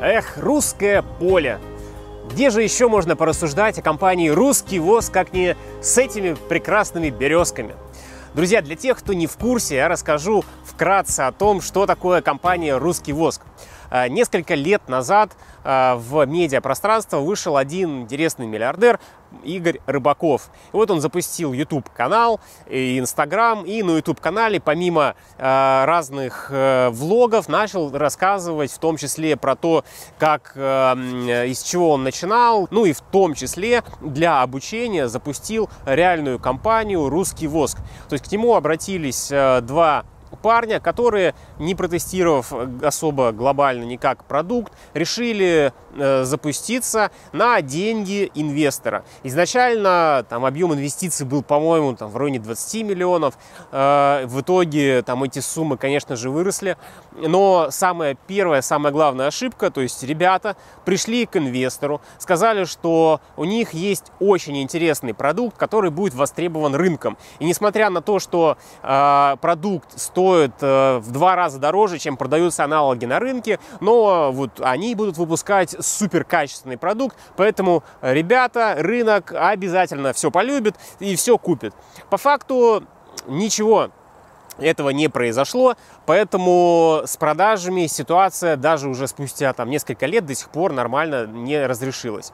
Эх, русское поле. Где же еще можно порассуждать о компании «Русский ВОЗ», как не с этими прекрасными березками? Друзья, для тех, кто не в курсе, я расскажу вкратце о том, что такое компания «Русский воск». А, несколько лет назад а, в медиапространство вышел один интересный миллиардер Игорь Рыбаков. И вот он запустил YouTube-канал и Instagram, и на YouTube-канале помимо э, разных э, влогов начал рассказывать в том числе про то, как, э, из чего он начинал, ну и в том числе для обучения запустил реальную компанию «Русский воск». То есть к нему обратились э, два парня, которые, не протестировав особо глобально никак продукт, решили э, запуститься на деньги инвестора. Изначально там объем инвестиций был, по-моему, там в районе 20 миллионов. Э, в итоге там эти суммы, конечно же, выросли. Но самая первая, самая главная ошибка, то есть ребята пришли к инвестору, сказали, что у них есть очень интересный продукт, который будет востребован рынком. И несмотря на то, что э, продукт стоит э, в два раза дороже, чем продаются аналоги на рынке, но вот они будут выпускать супер качественный продукт, поэтому ребята, рынок обязательно все полюбит и все купит. По факту ничего этого не произошло, поэтому с продажами ситуация даже уже спустя там несколько лет до сих пор нормально не разрешилась.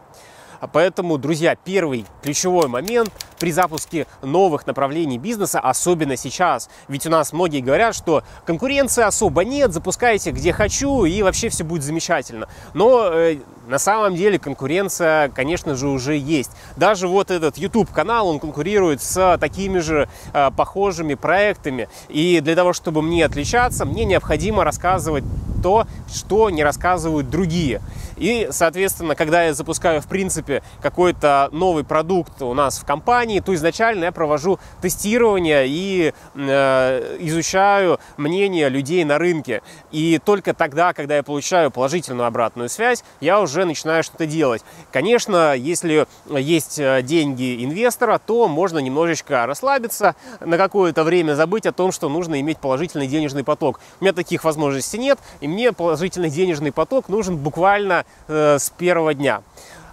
Поэтому, друзья, первый ключевой момент при запуске новых направлений бизнеса, особенно сейчас. Ведь у нас многие говорят, что конкуренции особо нет, запускайте где хочу и вообще все будет замечательно. Но э, на самом деле конкуренция, конечно же, уже есть. Даже вот этот YouTube-канал, он конкурирует с такими же э, похожими проектами. И для того, чтобы мне отличаться, мне необходимо рассказывать то, что не рассказывают другие. И, соответственно, когда я запускаю, в принципе, какой-то новый продукт у нас в компании, то изначально я провожу тестирование и э, изучаю мнение людей на рынке. И только тогда, когда я получаю положительную обратную связь, я уже начинаю что-то делать. Конечно, если есть э, деньги инвестора, то можно немножечко расслабиться, на какое-то время забыть о том, что нужно иметь положительный денежный поток. У меня таких возможностей нет, и мне положительный денежный поток нужен буквально э, с первого дня.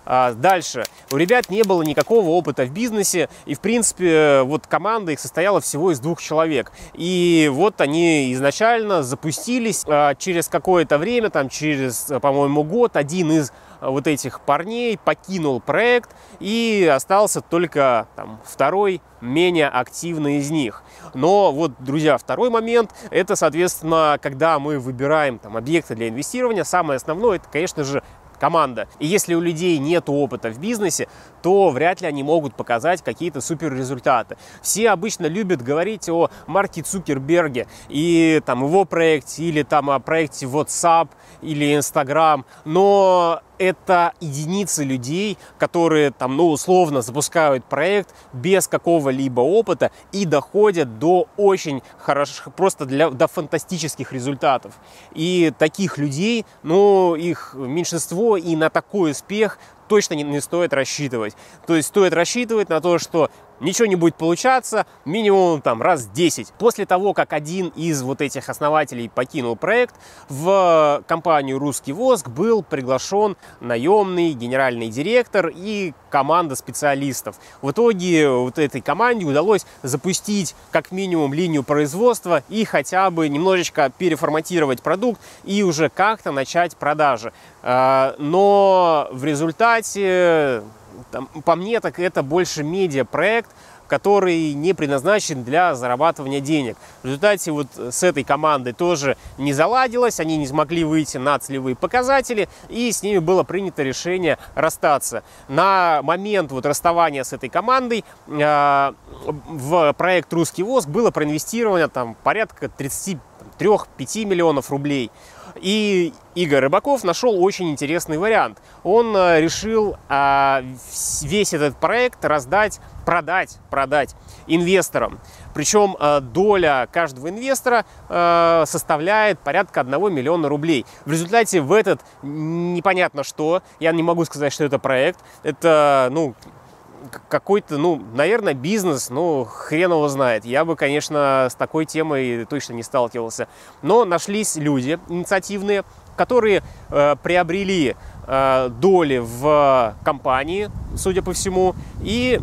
А, дальше. У ребят не было никакого опыта в бизнесе, и, в принципе, вот команда их состояла всего из двух человек. И вот они изначально запустились а, через какое-то время, там через, по-моему, год, один из вот этих парней покинул проект и остался только там, второй менее активный из них. Но вот, друзья, второй момент, это, соответственно, когда мы выбираем там, объекты для инвестирования, самое основное, это, конечно же, команда. И если у людей нет опыта в бизнесе, то вряд ли они могут показать какие-то супер результаты. Все обычно любят говорить о Марке Цукерберге и там его проекте, или там о проекте WhatsApp или Instagram, но это единицы людей, которые там, ну, условно запускают проект без какого-либо опыта и доходят до очень хороших, просто для, до фантастических результатов. И таких людей, ну, их меньшинство, и на такой успех точно не, не стоит рассчитывать. То есть стоит рассчитывать на то, что ничего не будет получаться минимум там раз 10. После того, как один из вот этих основателей покинул проект, в компанию «Русский воск» был приглашен наемный генеральный директор и команда специалистов. В итоге вот этой команде удалось запустить как минимум линию производства и хотя бы немножечко переформатировать продукт и уже как-то начать продажи. А, но в результате там, по мне, так это больше медиа-проект, который не предназначен для зарабатывания денег. В результате вот с этой командой тоже не заладилось, они не смогли выйти на целевые показатели, и с ними было принято решение расстаться. На момент вот расставания с этой командой э, в проект «Русский воск» было проинвестировано там порядка 33-5 миллионов рублей. И Игорь Рыбаков нашел очень интересный вариант. Он э, решил а, весь этот проект раздать, продать, продать инвесторам. Причем э, доля каждого инвестора э, составляет порядка 1 миллиона рублей. В результате в этот непонятно что, я не могу сказать, что это проект, это, ну, какой-то, ну, наверное, бизнес, ну, хрен его знает. Я бы, конечно, с такой темой точно не сталкивался. Но нашлись люди инициативные, которые э, приобрели э, доли в компании, судя по всему, и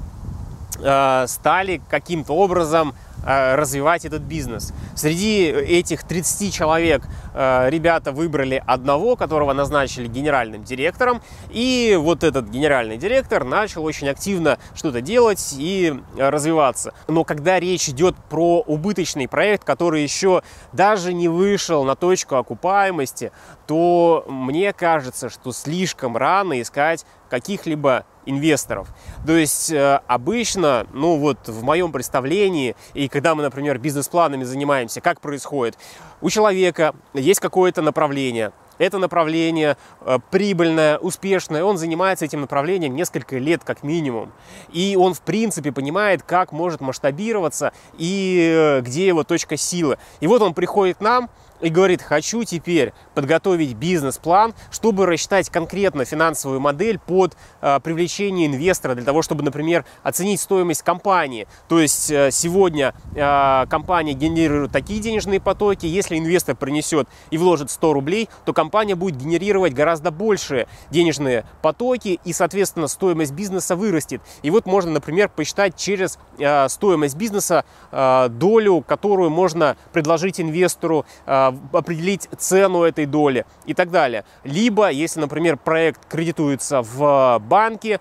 э, стали каким-то образом Э, развивать этот бизнес. Среди этих 30 человек ребята выбрали одного, которого назначили генеральным директором. И вот этот генеральный директор начал очень активно что-то делать и развиваться. Но когда речь идет про убыточный проект, который еще даже не вышел на точку окупаемости, то мне кажется, что слишком рано искать каких-либо инвесторов. То есть э, обычно, ну вот в моем представлении, и когда мы, например, бизнес-планами занимаемся, как происходит? У человека есть какое-то направление, это направление э, прибыльное, успешное, он занимается этим направлением несколько лет как минимум. И он, в принципе, понимает, как может масштабироваться и э, где его точка силы. И вот он приходит к нам, и говорит, хочу теперь подготовить бизнес-план, чтобы рассчитать конкретно финансовую модель под э, привлечение инвестора, для того, чтобы, например, оценить стоимость компании. То есть э, сегодня э, компания генерирует такие денежные потоки, если инвестор принесет и вложит 100 рублей, то компания будет генерировать гораздо большие денежные потоки, и, соответственно, стоимость бизнеса вырастет. И вот можно, например, посчитать через э, стоимость бизнеса э, долю, которую можно предложить инвестору э, определить цену этой доли и так далее. Либо, если, например, проект кредитуется в банке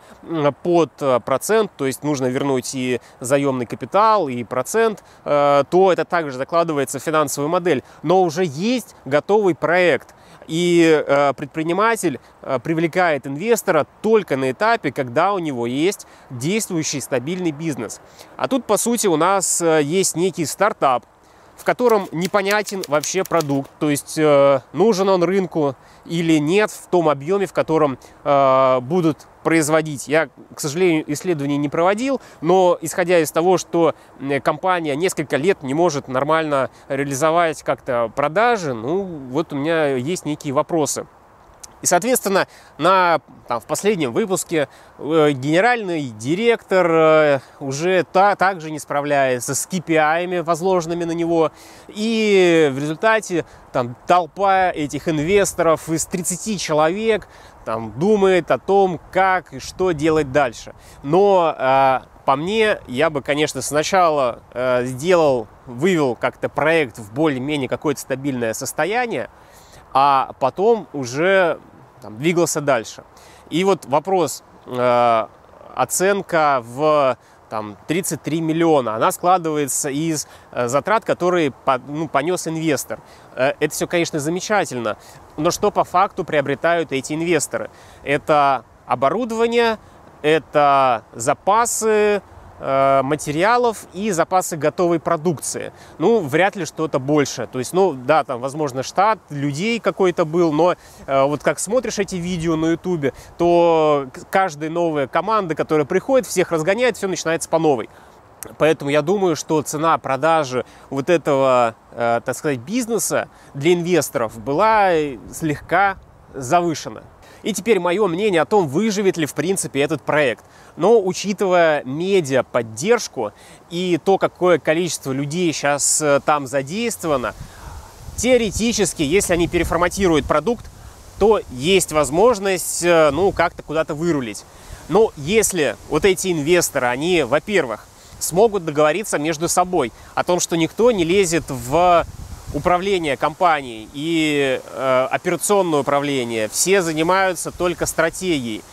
под э, процент, то есть нужно вернуть и заемный капитал, и процент, э, то это также закладывается в финансовую модель. Но уже есть готовый проект. И э, предприниматель привлекает инвестора только на этапе, когда у него есть действующий стабильный бизнес. А тут, по сути, у нас есть некий стартап, в котором непонятен вообще продукт, то есть э, нужен он рынку или нет в том объеме, в котором э, будут производить. Я, к сожалению, исследований не проводил, но исходя из того, что компания несколько лет не может нормально реализовать как-то продажи, ну вот у меня есть некие вопросы. И, соответственно, на, там, в последнем выпуске э, генеральный директор э, уже та, также не справляется с KPI, возложенными на него. И в результате там, толпа этих инвесторов из 30 человек там, думает о том, как и что делать дальше. Но э, по мне, я бы, конечно, сначала э, сделал, вывел как-то проект в более-менее какое-то стабильное состояние, а потом уже там, двигался дальше. И вот вопрос, э, оценка в там, 33 миллиона, она складывается из э, затрат, которые по, ну, понес инвестор. Э, это все, конечно, замечательно, но что по факту приобретают эти инвесторы? Это оборудование, это запасы, материалов и запасы готовой продукции. Ну, вряд ли что-то больше. То есть, ну, да, там, возможно, штат людей какой-то был, но э, вот как смотришь эти видео на ютубе, то каждая новая команда, которая приходит, всех разгоняет, все начинается по новой. Поэтому я думаю, что цена продажи вот этого, э, так сказать, бизнеса для инвесторов была слегка завышена. И теперь мое мнение о том, выживет ли в принципе этот проект. Но учитывая медиа поддержку и то, какое количество людей сейчас э, там задействовано, теоретически, если они переформатируют продукт, то есть возможность, э, ну, как-то куда-то вырулить. Но если вот эти инвесторы, они, во-первых, смогут договориться между собой о том, что никто не лезет в управление компанией и э, операционное управление, все занимаются только стратегией.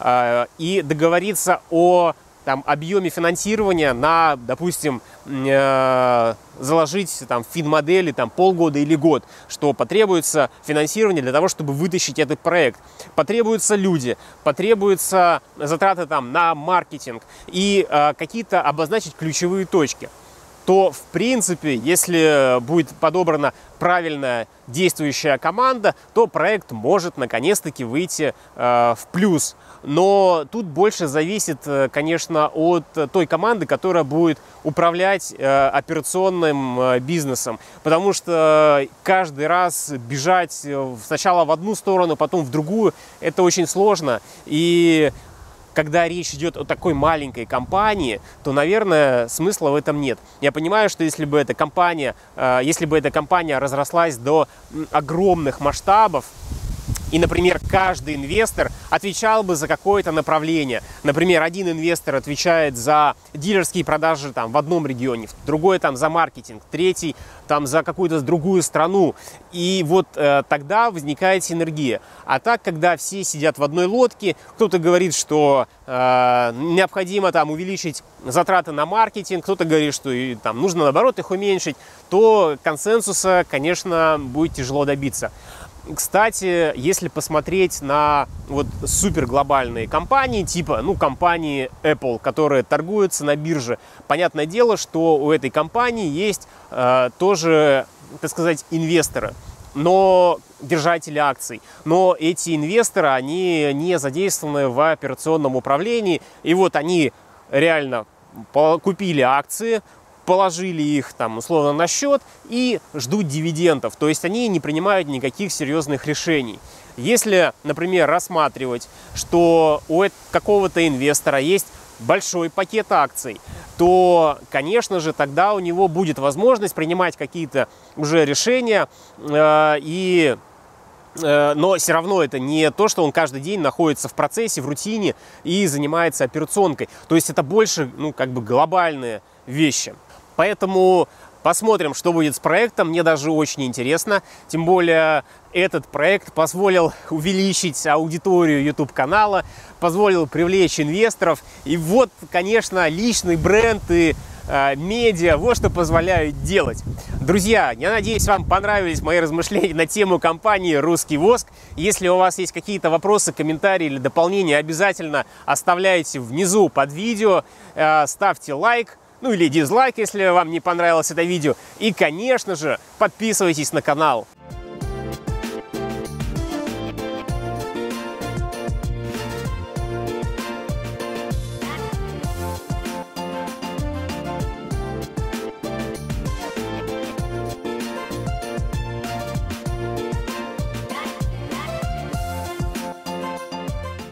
Э, и договориться о там, объеме финансирования на, допустим, э, заложить там, фин-модели там, полгода или год, что потребуется финансирование для того, чтобы вытащить этот проект. Потребуются люди, потребуются затраты там, на маркетинг и э, какие-то обозначить ключевые точки то, в принципе, если будет подобрана правильная действующая команда, то проект может наконец-таки выйти э, в плюс. Но тут больше зависит, э, конечно, от той команды, которая будет управлять э, операционным э, бизнесом. Потому что каждый раз бежать э, сначала в одну сторону, потом в другую, это очень сложно. И когда речь идет о такой маленькой компании, то, наверное, смысла в этом нет. Я понимаю, что если бы эта компания, э, если бы эта компания разрослась до огромных масштабов, и, например, каждый инвестор отвечал бы за какое-то направление. Например, один инвестор отвечает за дилерские продажи там, в одном регионе, другой там за маркетинг, третий там за какую-то другую страну. И вот э, тогда возникает синергия. А так, когда все сидят в одной лодке, кто-то говорит, что э, необходимо там увеличить затраты на маркетинг, кто-то говорит, что и, там нужно наоборот их уменьшить, то консенсуса, конечно, будет тяжело добиться. Кстати, если посмотреть на вот супер глобальные компании, типа, ну, компании Apple, которые торгуются на бирже, понятное дело, что у этой компании есть э, тоже, так сказать, инвесторы но держатели акций. Но эти инвесторы, они не задействованы в операционном управлении. И вот они реально купили акции, положили их там условно на счет и ждут дивидендов. То есть они не принимают никаких серьезных решений. Если, например, рассматривать, что у какого-то инвестора есть большой пакет акций, то, конечно же, тогда у него будет возможность принимать какие-то уже решения э, и э, но все равно это не то, что он каждый день находится в процессе, в рутине и занимается операционкой. То есть это больше, ну, как бы глобальные вещи. Поэтому посмотрим, что будет с проектом. Мне даже очень интересно. Тем более этот проект позволил увеличить аудиторию YouTube-канала, позволил привлечь инвесторов. И вот, конечно, личный бренд и э, медиа, вот что позволяют делать. Друзья, я надеюсь, вам понравились мои размышления на тему компании «Русский воск». Если у вас есть какие-то вопросы, комментарии или дополнения, обязательно оставляйте внизу под видео, э, ставьте лайк, ну или дизлайк, если вам не понравилось это видео. И, конечно же, подписывайтесь на канал.